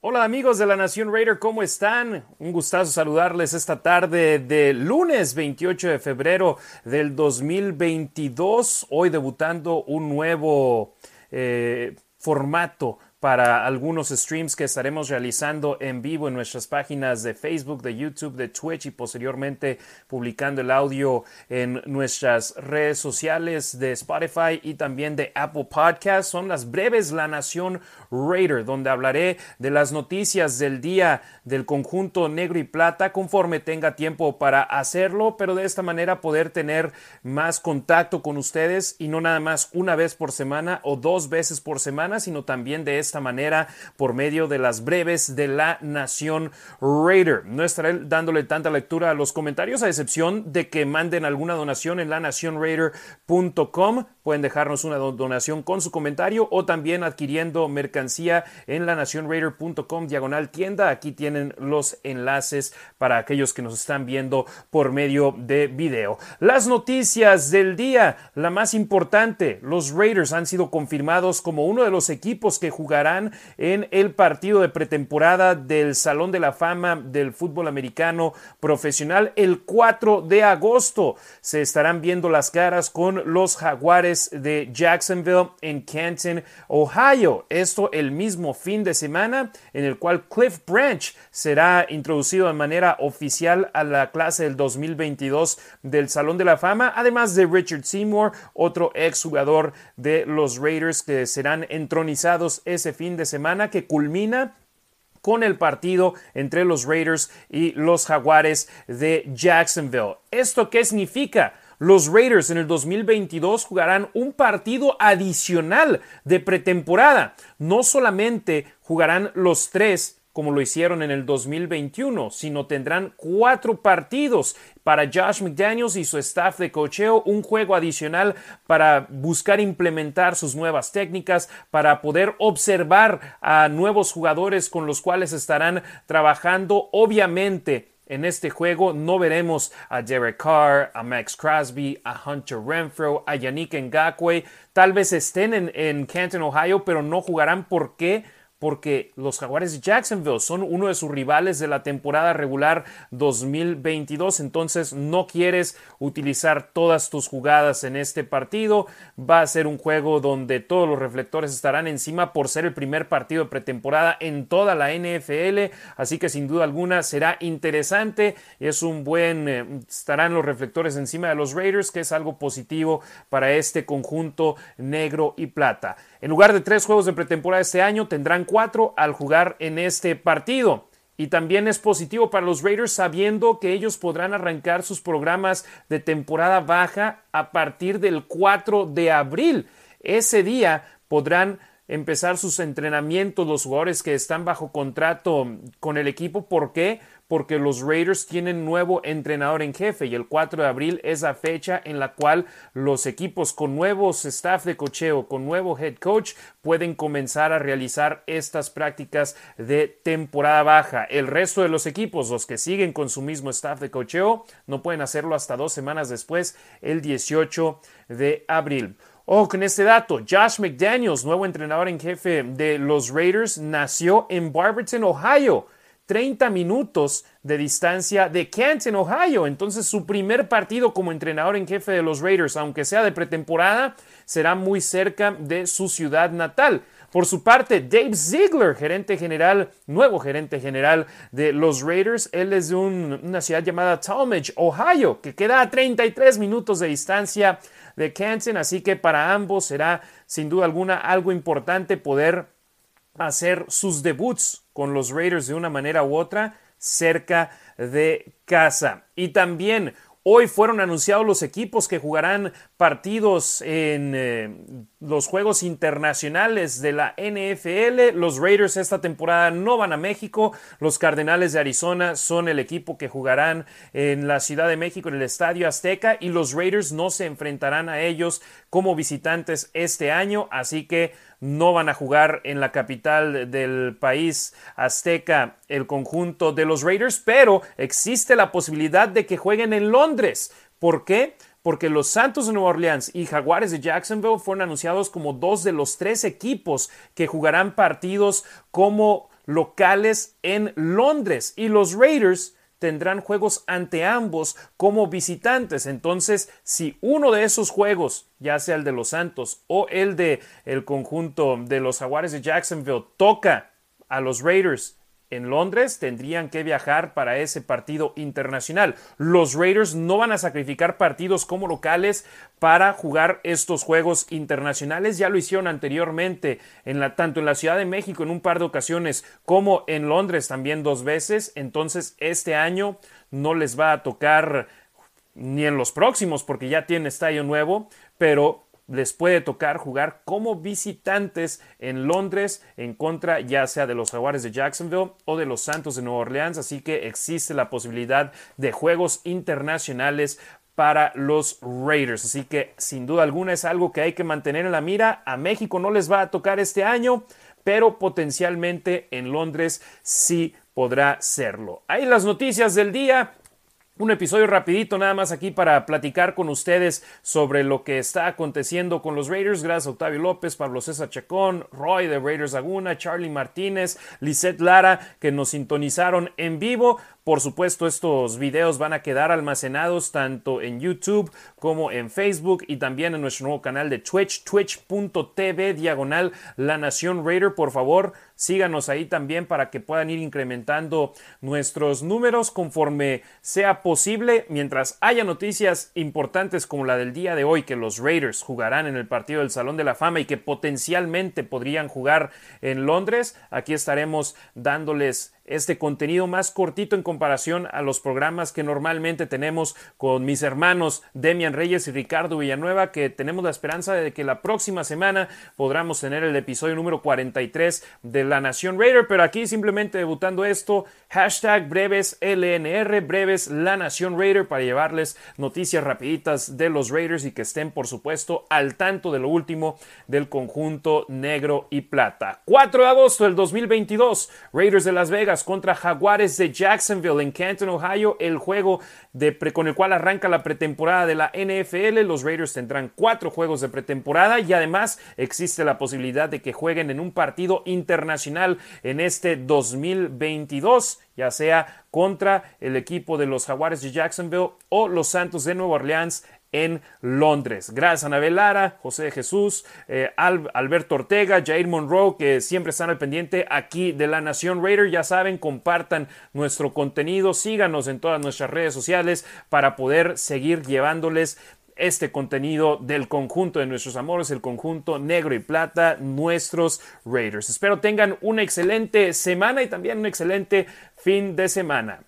Hola amigos de la Nación Raider, ¿cómo están? Un gustazo saludarles esta tarde de lunes 28 de febrero del 2022, hoy debutando un nuevo eh, formato para algunos streams que estaremos realizando en vivo en nuestras páginas de Facebook, de YouTube, de Twitch y posteriormente publicando el audio en nuestras redes sociales de Spotify y también de Apple Podcasts. Son las breves La Nación Raider, donde hablaré de las noticias del día del conjunto negro y plata conforme tenga tiempo para hacerlo, pero de esta manera poder tener más contacto con ustedes y no nada más una vez por semana o dos veces por semana, sino también de esta manera por medio de las breves de la Nación Raider. No estaré dándole tanta lectura a los comentarios, a excepción de que manden alguna donación en la lanacionraider.com. Pueden dejarnos una donación con su comentario o también adquiriendo mercancía en la lanacionraider.com diagonal tienda. Aquí tienen los enlaces para aquellos que nos están viendo por medio de video. Las noticias del día, la más importante, los Raiders han sido confirmados como uno de los equipos que jugarán en el partido de pretemporada del Salón de la Fama del fútbol americano profesional el 4 de agosto. Se estarán viendo las caras con los Jaguares de Jacksonville en Canton, Ohio. Esto el mismo fin de semana en el cual Cliff Branch será introducido de manera oficial a la clase del 2022 del Salón de la Fama, además de Richard Seymour, otro exjugador de los Raiders que serán entronizados ese fin de semana que culmina con el partido entre los Raiders y los Jaguares de Jacksonville. ¿Esto qué significa? Los Raiders en el 2022 jugarán un partido adicional de pretemporada. No solamente jugarán los tres como lo hicieron en el 2021, sino tendrán cuatro partidos para Josh McDaniels y su staff de cocheo, un juego adicional para buscar implementar sus nuevas técnicas, para poder observar a nuevos jugadores con los cuales estarán trabajando. Obviamente, en este juego no veremos a Derek Carr, a Max Crosby, a Hunter Renfro, a Yannick Ngakwe. Tal vez estén en, en Canton, Ohio, pero no jugarán. ¿Por qué? Porque los Jaguares de Jacksonville son uno de sus rivales de la temporada regular 2022, entonces no quieres utilizar todas tus jugadas en este partido, va a ser un juego donde todos los reflectores estarán encima por ser el primer partido de pretemporada en toda la NFL, así que sin duda alguna será interesante, es un buen, eh, estarán los reflectores encima de los Raiders, que es algo positivo para este conjunto negro y plata. En lugar de tres juegos de pretemporada este año, tendrán cuatro al jugar en este partido. Y también es positivo para los Raiders sabiendo que ellos podrán arrancar sus programas de temporada baja a partir del 4 de abril. Ese día podrán empezar sus entrenamientos los jugadores que están bajo contrato con el equipo. ¿Por qué? porque los Raiders tienen nuevo entrenador en jefe y el 4 de abril es la fecha en la cual los equipos con nuevos staff de cocheo, con nuevo head coach, pueden comenzar a realizar estas prácticas de temporada baja. El resto de los equipos, los que siguen con su mismo staff de cocheo, no pueden hacerlo hasta dos semanas después, el 18 de abril. Oh, con este dato, Josh McDaniels, nuevo entrenador en jefe de los Raiders, nació en Barberton, Ohio 30 minutos de distancia de Canton, Ohio. Entonces su primer partido como entrenador en jefe de los Raiders, aunque sea de pretemporada, será muy cerca de su ciudad natal. Por su parte, Dave Ziegler, gerente general, nuevo gerente general de los Raiders, él es de una ciudad llamada Talmadge, Ohio, que queda a 33 minutos de distancia de Canton, así que para ambos será sin duda alguna algo importante poder hacer sus debuts con los Raiders de una manera u otra cerca de casa. Y también Hoy fueron anunciados los equipos que jugarán partidos en eh, los Juegos Internacionales de la NFL. Los Raiders esta temporada no van a México. Los Cardenales de Arizona son el equipo que jugarán en la Ciudad de México en el Estadio Azteca y los Raiders no se enfrentarán a ellos como visitantes este año. Así que no van a jugar en la capital del país azteca el conjunto de los Raiders, pero existe la posibilidad de que jueguen en Londres. ¿Por qué? Porque los Santos de Nueva Orleans y Jaguares de Jacksonville fueron anunciados como dos de los tres equipos que jugarán partidos como locales en Londres y los Raiders tendrán juegos ante ambos como visitantes. Entonces, si uno de esos juegos, ya sea el de los Santos o el de el conjunto de los Jaguares de Jacksonville, toca a los Raiders en Londres tendrían que viajar para ese partido internacional. Los Raiders no van a sacrificar partidos como locales para jugar estos juegos internacionales. Ya lo hicieron anteriormente, en la, tanto en la Ciudad de México en un par de ocasiones como en Londres también dos veces. Entonces este año no les va a tocar ni en los próximos porque ya tiene estadio nuevo, pero les puede tocar jugar como visitantes en Londres en contra ya sea de los Jaguares de Jacksonville o de los Santos de Nueva Orleans, así que existe la posibilidad de juegos internacionales para los Raiders. Así que sin duda alguna es algo que hay que mantener en la mira. A México no les va a tocar este año, pero potencialmente en Londres sí podrá serlo. Ahí las noticias del día. Un episodio rapidito nada más aquí para platicar con ustedes sobre lo que está aconteciendo con los Raiders. Gracias a Octavio López, Pablo César Chacón, Roy de Raiders Laguna, Charlie Martínez, Lisette Lara que nos sintonizaron en vivo. Por supuesto, estos videos van a quedar almacenados tanto en YouTube como en Facebook y también en nuestro nuevo canal de Twitch, twitch.tv diagonal La Nación Raider. Por favor, síganos ahí también para que puedan ir incrementando nuestros números conforme sea posible. Mientras haya noticias importantes como la del día de hoy, que los Raiders jugarán en el partido del Salón de la Fama y que potencialmente podrían jugar en Londres, aquí estaremos dándoles este contenido más cortito en comparación a los programas que normalmente tenemos con mis hermanos Demian Reyes y Ricardo Villanueva, que tenemos la esperanza de que la próxima semana podamos tener el episodio número 43 de La Nación Raider, pero aquí simplemente debutando esto, hashtag breves breves La Nación Raider, para llevarles noticias rapiditas de los Raiders y que estén, por supuesto, al tanto de lo último del conjunto negro y plata. 4 de agosto del 2022, Raiders de Las Vegas contra Jaguares de Jacksonville en Canton, Ohio, el juego de con el cual arranca la pretemporada de la NFL. Los Raiders tendrán cuatro juegos de pretemporada y además existe la posibilidad de que jueguen en un partido internacional en este 2022 ya sea contra el equipo de los Jaguares de Jacksonville o los Santos de Nueva Orleans en Londres. Gracias a Anabel Lara, José Jesús, eh, Alberto Ortega, Jair Monroe, que siempre están al pendiente aquí de la Nación Raider. Ya saben, compartan nuestro contenido, síganos en todas nuestras redes sociales para poder seguir llevándoles este contenido del conjunto de nuestros amores, el conjunto negro y plata, nuestros Raiders. Espero tengan una excelente semana y también un excelente fin de semana.